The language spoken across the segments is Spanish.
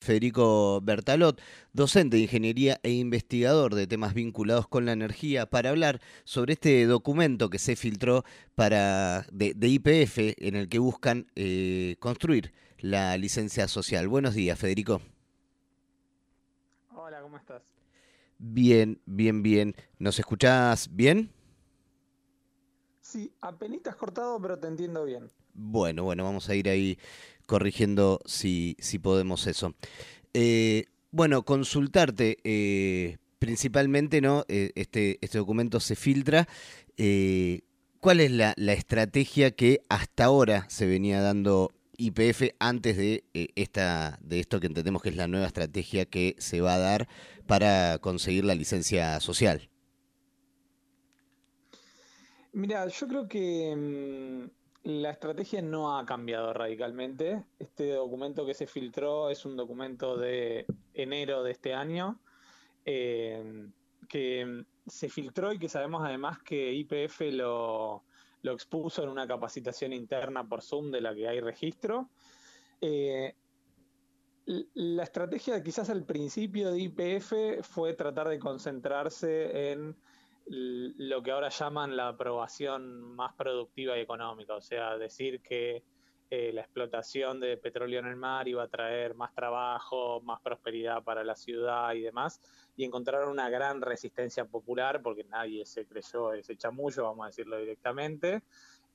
Federico Bertalot, docente de ingeniería e investigador de temas vinculados con la energía, para hablar sobre este documento que se filtró para, de, IPF en el que buscan eh, construir la licencia social. Buenos días, Federico. Hola, ¿cómo estás? Bien, bien, bien. ¿Nos escuchás bien? Sí, apenas cortado, pero te entiendo bien. Bueno, bueno, vamos a ir ahí corrigiendo si, si podemos eso. Eh, bueno, consultarte eh, principalmente, ¿no? Eh, este, este documento se filtra. ¿Cuál es la, estrategia que hasta ahora se venía dando IPF antes de, esta, de esto que entendemos que es la nueva estrategia que se va a dar para conseguir la licencia social? Mira, yo creo que mm, la estrategia no ha cambiado radicalmente. Este documento que se filtró es un documento de enero de este año, eh, que se filtró y que sabemos además que IPF lo, expuso en una capacitación interna por Zoom de la que hay registro. Eh, la estrategia quizás al principio de IPF fue tratar de concentrarse en lo que ahora llaman la aprobación más productiva y económica, o sea, decir que eh, la explotación de petróleo en el mar iba a traer más trabajo, más prosperidad para la ciudad y demás, y encontrar una gran resistencia popular, porque nadie se creyó ese chamullo, vamos a decirlo directamente,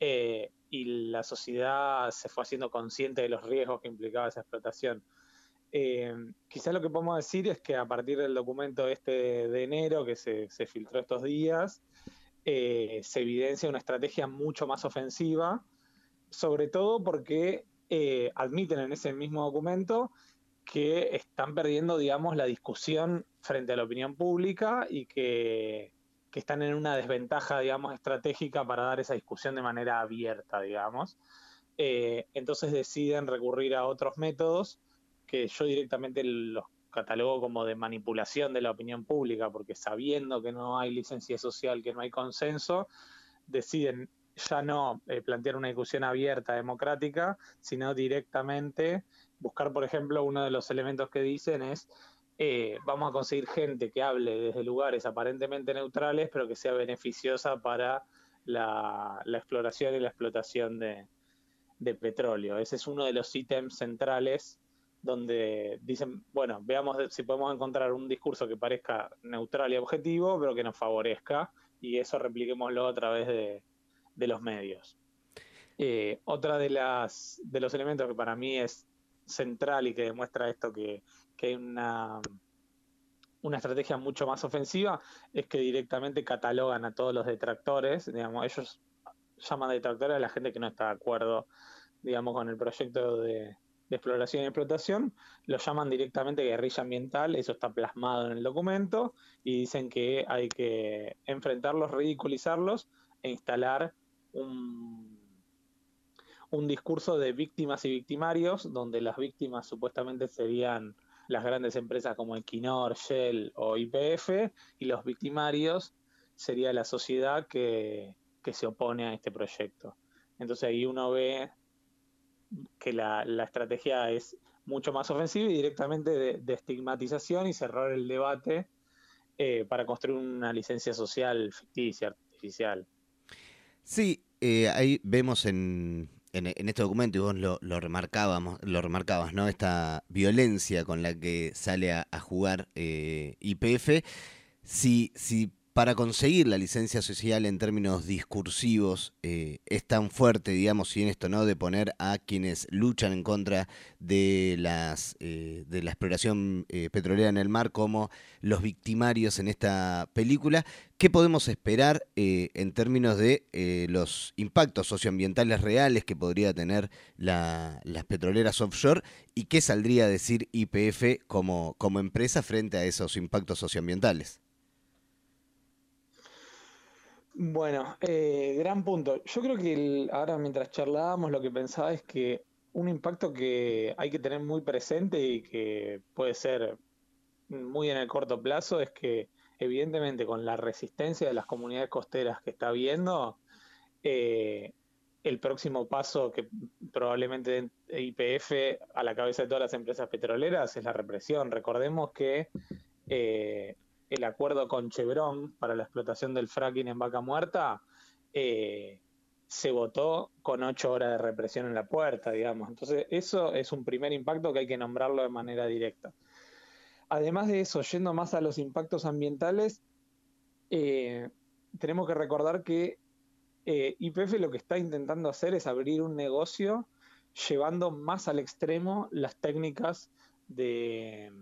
eh, y la sociedad se fue haciendo consciente de los riesgos que implicaba esa explotación. Eh, quizás lo que podemos decir es que a partir del documento este de enero que se, filtró estos días, eh, se evidencia una estrategia mucho más ofensiva, sobre todo porque eh, admiten en ese mismo documento que están perdiendo, digamos, la discusión frente a la opinión pública y que, que están en una desventaja, digamos, estratégica para dar esa discusión de manera abierta, digamos. entonces deciden recurrir a otros métodos que yo directamente los catalogo como de manipulación de la opinión pública, porque sabiendo que no hay licencia social, que no hay consenso, deciden ya no eh, plantear una discusión abierta, democrática, sino directamente buscar, por ejemplo, uno de los elementos que dicen es, eh, vamos a conseguir gente que hable desde lugares aparentemente neutrales, pero que sea beneficiosa para la, exploración y la explotación de, de petróleo. Ese es uno de los ítems centrales donde dicen, bueno, veamos si podemos encontrar un discurso que parezca neutral y objetivo, pero que nos favorezca, y eso repliquémoslo a través de, los medios. Eh, otra de las de los elementos que para mí es central y que demuestra esto que, hay una, una estrategia mucho más ofensiva es que directamente catalogan a todos los detractores, digamos, ellos llaman detractores a la gente que no está de acuerdo, digamos, con el proyecto de, de exploración y explotación, lo llaman directamente guerrilla ambiental, eso está plasmado en el documento, y dicen que hay que enfrentarlos, ridiculizarlos e instalar un, un discurso de víctimas y victimarios, donde las víctimas supuestamente serían las grandes empresas como Equinor, Shell o IPF, y los victimarios sería la sociedad que, que se opone a este proyecto. Entonces ahí uno ve que la, estrategia es mucho más ofensiva y directamente de, estigmatización y cerrar el debate eh, para construir una licencia social ficticia, artificial. Sí, eh, ahí vemos en, en, este documento, y vos lo, lo, remarcábamos, lo remarcabas, ¿no? Esta violencia con la que sale a, jugar eh, IPF. Si, si para conseguir la licencia social en términos discursivos eh, es tan fuerte, digamos, y en esto, ¿no? De poner a quienes luchan en contra de las eh, de la exploración eh, petrolera en el mar como los victimarios en esta película. ¿Qué podemos esperar en términos de los impactos socioambientales reales que podría tener las petroleras offshore y qué saldría a decir IPF como empresa frente a esos impactos socioambientales? Bueno, eh, gran punto. Yo creo que ahora mientras charlábamos lo que pensaba es que un impacto que hay que tener muy presente y que puede ser muy en el corto plazo es que evidentemente con la resistencia de las comunidades costeras que está habiendo, eh, el próximo paso que probablemente IPF a la cabeza de todas las empresas petroleras es la represión. Recordemos que eh, el acuerdo con Chevron para la explotación del fracking en Vaca Muerta eh, se votó con ocho horas de represión en la puerta, digamos. Entonces, eso es un primer impacto que hay que nombrarlo de manera directa. Además de eso, yendo más a los impactos ambientales, eh, tenemos que recordar que eh, YPF lo que está intentando hacer es abrir un negocio llevando más al extremo las técnicas de,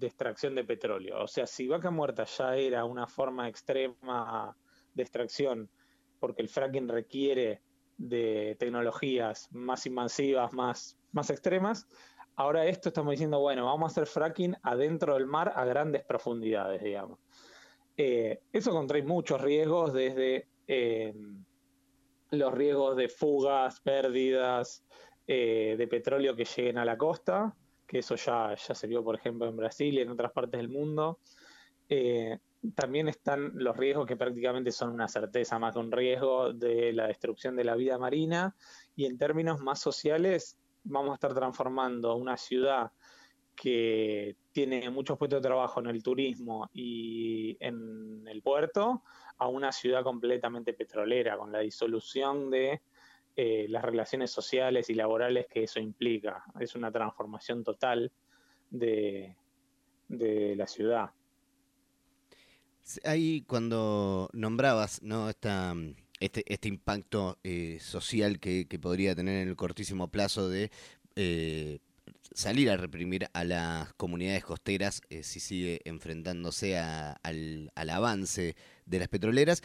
extracción de petróleo. O sea, si vaca muerta ya era una forma extrema de extracción, porque el fracking requiere de tecnologías más invasivas, más, más extremas, ahora esto estamos diciendo, bueno, vamos a hacer fracking adentro del mar a grandes profundidades, digamos. Eh, eso contrae muchos riesgos desde eh, los riesgos de fugas, pérdidas eh, de petróleo que lleguen a la costa, que eso ya, ya se vio, por ejemplo, en Brasil y en otras partes del mundo. Eh, también están los riesgos que prácticamente son una certeza más que un riesgo de la destrucción de la vida marina y en términos más sociales vamos a estar transformando una ciudad que tiene muchos puestos de trabajo en el turismo y en el puerto a una ciudad completamente petrolera, con la disolución de eh, las relaciones sociales y laborales que eso implica. Es una transformación total de, la ciudad. Ahí cuando nombrabas ¿no? Esta, este, este impacto eh, social que, podría tener en el cortísimo plazo de eh, salir a reprimir a las comunidades costeras si sigue enfrentándose al, avance de las petroleras.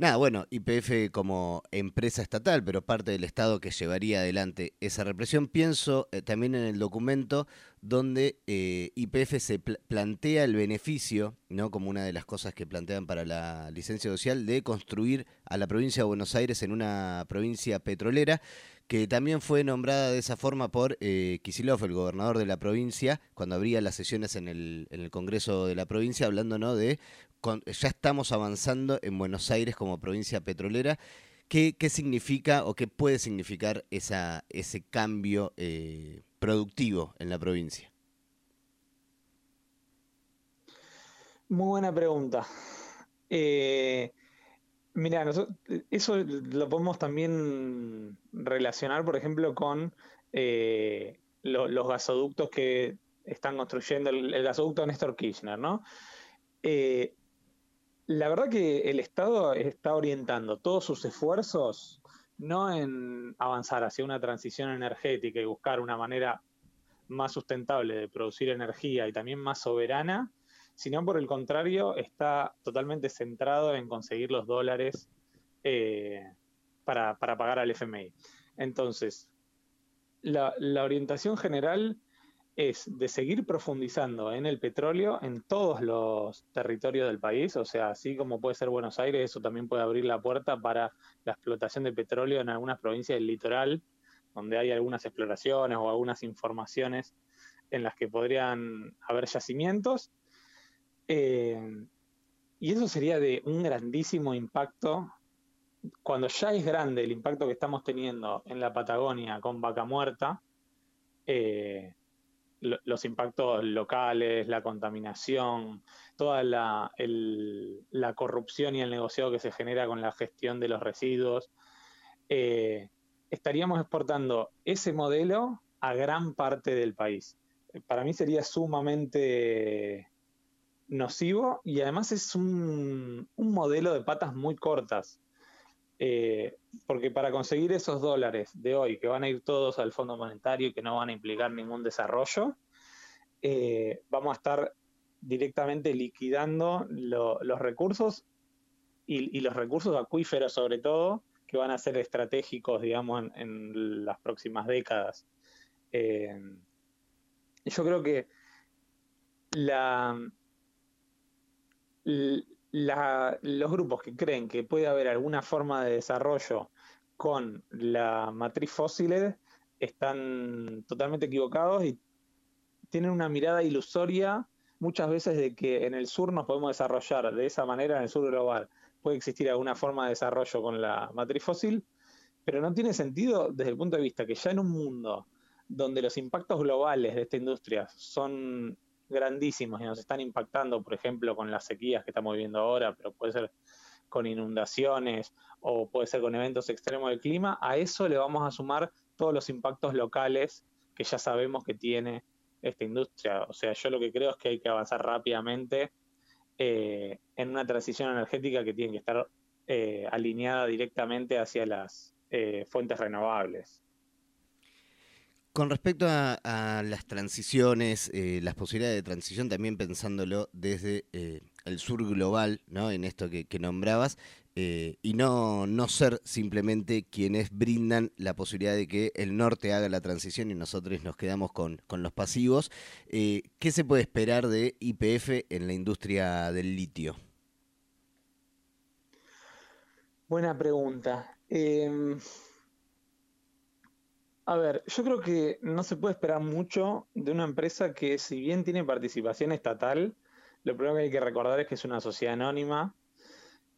Nada, bueno, IPF como empresa estatal, pero parte del Estado que llevaría adelante esa represión. Pienso eh, también en el documento donde eh, IPF se plantea el beneficio, ¿no? como una de las cosas que plantean para la licencia social, de construir a la provincia de Buenos Aires en una provincia petrolera que también fue nombrada de esa forma por eh, el gobernador de la provincia, cuando abría las sesiones en el, en el Congreso de la provincia, hablando ¿no? de ya estamos avanzando en Buenos Aires como provincia petrolera. ¿Qué, qué significa o qué puede significar esa, ese cambio eh, productivo en la provincia? Muy buena pregunta. Eh, Mira, eso lo podemos también relacionar, por ejemplo, con eh, los gasoductos que están construyendo, el, gasoducto Néstor Kirchner, ¿no? Eh, la verdad que el Estado está orientando todos sus esfuerzos no en avanzar hacia una transición energética y buscar una manera más sustentable de producir energía y también más soberana, sino por el contrario está totalmente centrado en conseguir los dólares eh, para, pagar al FMI. Entonces, la, orientación general es de seguir profundizando en el petróleo en todos los territorios del país, o sea, así como puede ser Buenos Aires, eso también puede abrir la puerta para la explotación de petróleo en algunas provincias del litoral, donde hay algunas exploraciones o algunas informaciones en las que podrían haber yacimientos, eh, y eso sería de un grandísimo impacto. Cuando ya es grande el impacto que estamos teniendo en la Patagonia con vaca muerta, eh, los impactos locales, la contaminación, toda la, corrupción y el negociado que se genera con la gestión de los residuos, eh, estaríamos exportando ese modelo a gran parte del país. Para mí sería sumamente nocivo y además es un, modelo de patas muy cortas. Eh, porque para conseguir esos dólares de hoy, que van a ir todos al Fondo Monetario y que no van a implicar ningún desarrollo, eh, vamos a estar directamente liquidando los recursos y, los recursos acuíferos sobre todo, que van a ser estratégicos, digamos, en, las próximas décadas. Eh, yo creo que la, los grupos que creen que puede haber alguna forma de desarrollo con la matriz fósil están totalmente equivocados y tienen una mirada ilusoria muchas veces de que en el sur nos podemos desarrollar de esa manera, en el sur global puede existir alguna forma de desarrollo con la matriz fósil, pero no tiene sentido desde el punto de vista que ya en un mundo donde los impactos globales de esta industria son grandísimos y nos están impactando, por ejemplo, con las sequías que estamos viviendo ahora, pero puede ser con inundaciones o puede ser con eventos extremos del clima, a eso le vamos a sumar todos los impactos locales que ya sabemos que tiene esta industria. O sea, yo lo que creo es que hay que avanzar rápidamente eh, en una transición energética que tiene que estar eh, alineada directamente hacia las eh, fuentes renovables. Con respecto a, las transiciones, las posibilidades de transición, también pensándolo desde el sur global, ¿no? En esto que, nombrabas, eh, y no, no ser simplemente quienes brindan la posibilidad de que el norte haga la transición y nosotros nos quedamos con, los pasivos. Eh, ¿Qué se puede esperar de IPF en la industria del litio? Buena pregunta. A ver, yo creo que no se puede esperar mucho de una empresa que si bien tiene participación estatal, lo primero que hay que recordar es que es una sociedad anónima,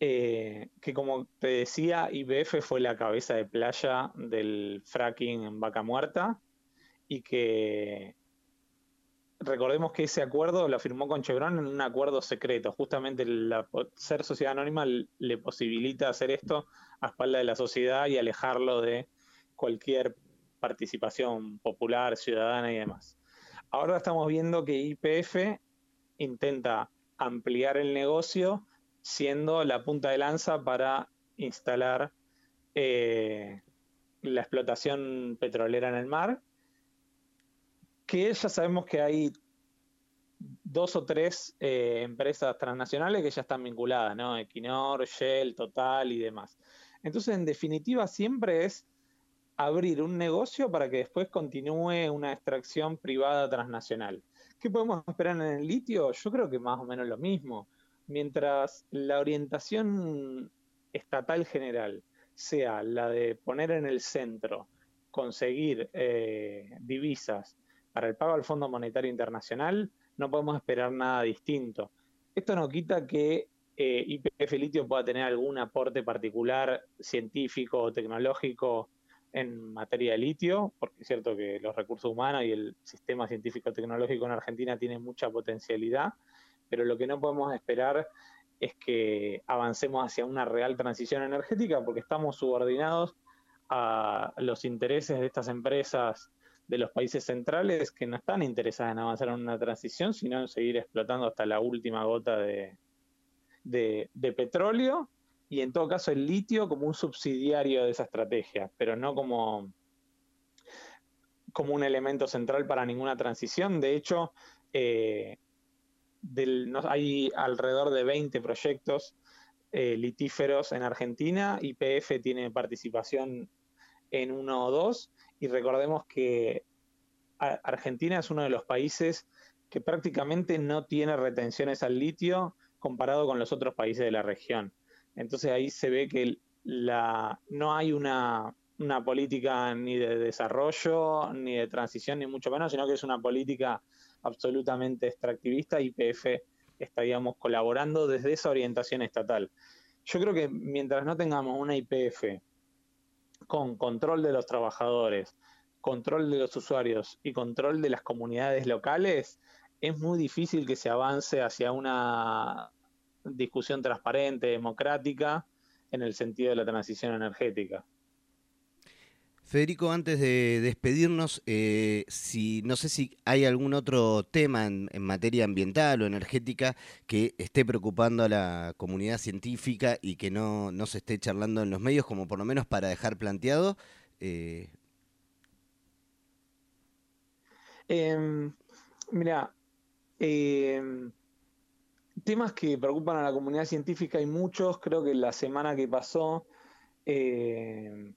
eh, que como te decía, IBF fue la cabeza de playa del fracking en Vaca Muerta y que recordemos que ese acuerdo lo firmó con Chevron en un acuerdo secreto. Justamente ser sociedad anónima le posibilita hacer esto a espalda de la sociedad y alejarlo de cualquier participación popular, ciudadana y demás. Ahora estamos viendo que IPF intenta ampliar el negocio siendo la punta de lanza para instalar eh, la explotación petrolera en el mar, que ya sabemos que hay dos o tres eh, empresas transnacionales que ya están vinculadas, ¿no? Equinor, Shell, Total y demás. Entonces, en definitiva, siempre es abrir un negocio para que después continúe una extracción privada transnacional. ¿Qué podemos esperar en el litio? Yo creo que más o menos lo mismo. Mientras la orientación estatal general sea la de poner en el centro, conseguir eh, divisas para el pago al Fondo Monetario Internacional, no podemos esperar nada distinto. Esto no quita que eh, IPF Litio pueda tener algún aporte particular científico o tecnológico en materia de litio, porque es cierto que los recursos humanos y el sistema científico-tecnológico en Argentina tienen mucha potencialidad, pero lo que no podemos esperar es que avancemos hacia una real transición energética porque estamos subordinados a los intereses de estas empresas de los países centrales que no están interesadas en avanzar en una transición, sino en seguir explotando hasta la última gota de, de petróleo y en todo caso el litio como un subsidiario de esa estrategia, pero no como, como un elemento central para ninguna transición. De hecho, eh, hay alrededor de 20 proyectos eh, litíferos en Argentina, YPF tiene participación en uno o dos, y recordemos que Argentina es uno de los países que prácticamente no tiene retenciones al litio comparado con los otros países de la región. Entonces ahí se ve que no hay una, política ni de desarrollo, ni de transición, ni mucho menos, sino que es una política absolutamente extractivista y PF estaríamos colaborando desde esa orientación estatal. Yo creo que mientras no tengamos una IPF con control de los trabajadores, control de los usuarios y control de las comunidades locales, es muy difícil que se avance hacia una discusión transparente, democrática, en el sentido de la transición energética. Federico, antes de despedirnos, eh, si no sé si hay algún otro tema en, materia ambiental o energética que esté preocupando a la comunidad científica y que no, se esté charlando en los medios, como por lo menos para dejar planteado. Eh... Em, mira, em, temas que preocupan a la comunidad científica hay muchos. Creo que la semana que pasó eh,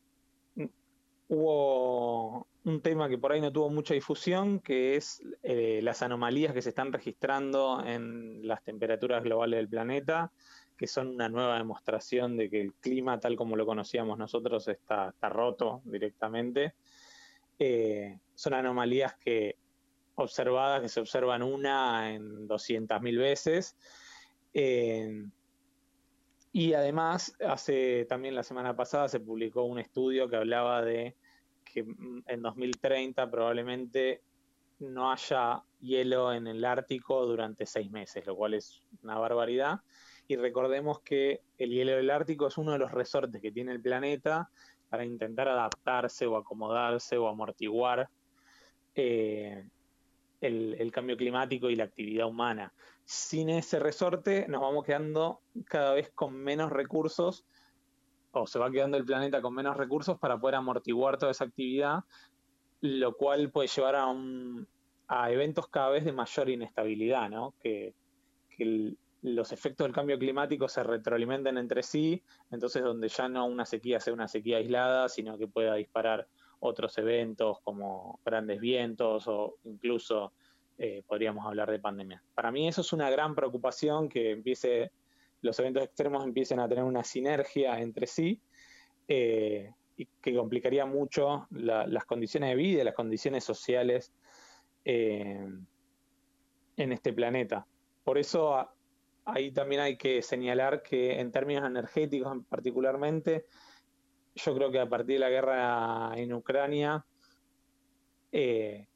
hubo un tema que por ahí no tuvo mucha difusión, que es eh, las anomalías que se están registrando en las temperaturas globales del planeta, que son una nueva demostración de que el clima tal como lo conocíamos nosotros está, roto directamente. Eh, son anomalías que observadas que se observan una en 200.000 veces. Eh, Y además, hace también la semana pasada se publicó un estudio que hablaba de que en 2030 probablemente no haya hielo en el Ártico durante seis meses, lo cual es una barbaridad. Y recordemos que el hielo del Ártico es uno de los resortes que tiene el planeta para intentar adaptarse o acomodarse o amortiguar eh, el, cambio climático y la actividad humana. Sin ese resorte nos vamos quedando cada vez con menos recursos o se va quedando el planeta con menos recursos para poder amortiguar toda esa actividad, lo cual puede llevar a, un, a eventos cada vez de mayor inestabilidad, ¿no? que, los efectos del cambio climático se retroalimenten entre sí, entonces donde ya no una sequía sea una sequía aislada, sino que pueda disparar otros eventos como grandes vientos o incluso eh, podríamos hablar de pandemia. Para mí eso es una gran preocupación que empiece los eventos extremos empiecen a tener una sinergia entre sí eh, y que complicaría mucho las condiciones de vida y las condiciones sociales eh, en este planeta. Por eso ahí también hay que señalar que en términos energéticos particularmente, yo creo que a partir de la guerra en Ucrania eh,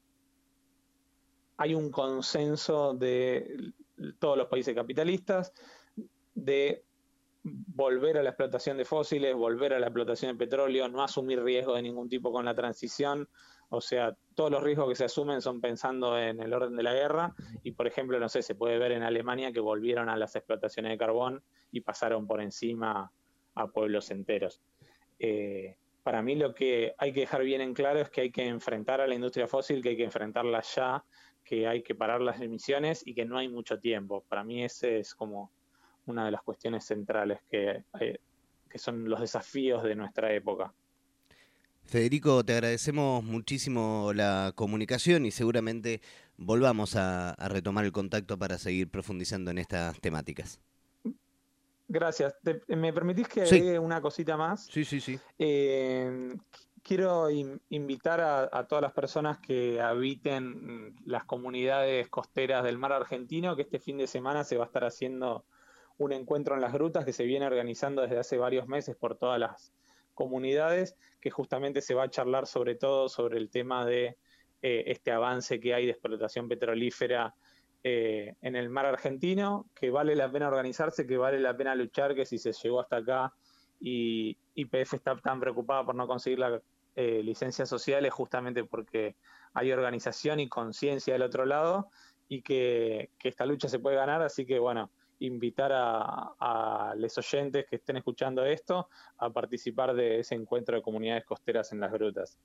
hay un consenso de todos los países capitalistas de volver a la explotación de fósiles, volver a la explotación de petróleo, no asumir riesgo de ningún tipo con la transición. O sea, todos los riesgos que se asumen son pensando en el orden de la guerra. Y, por ejemplo, no sé, se puede ver en Alemania que volvieron a las explotaciones de carbón y pasaron por encima a pueblos enteros. Eh, para mí lo que hay que dejar bien en claro es que hay que enfrentar a la industria fósil, que hay que enfrentarla ya, que hay que parar las emisiones y que no hay mucho tiempo. Para mí ese es como una de las cuestiones centrales que, que son los desafíos de nuestra época. Federico, te agradecemos muchísimo la comunicación y seguramente volvamos a, retomar el contacto para seguir profundizando en estas temáticas. Gracias. ¿Me permitís que agregue una cosita más? Sí, sí, sí. Eh, quiero invitar a, todas las personas que habiten las comunidades costeras del mar argentino que este fin de semana se va a estar haciendo un encuentro en las grutas que se viene organizando desde hace varios meses por todas las comunidades, que justamente se va a charlar sobre todo sobre el tema de eh, este avance que hay de explotación petrolífera eh, en el mar argentino, que vale la pena organizarse, que vale la pena luchar, que si se llegó hasta acá y IPF está tan preocupada por no conseguir la eh, licencia social es justamente porque hay organización y conciencia del otro lado y que, esta lucha se puede ganar, así que bueno, invitar a, los oyentes que estén escuchando esto a participar de ese encuentro de comunidades costeras en las grutas.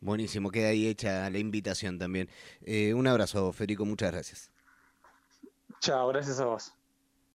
Buenísimo, queda ahí hecha la invitación también. Eh, un abrazo, Federico, muchas gracias. Chao, gracias a vos.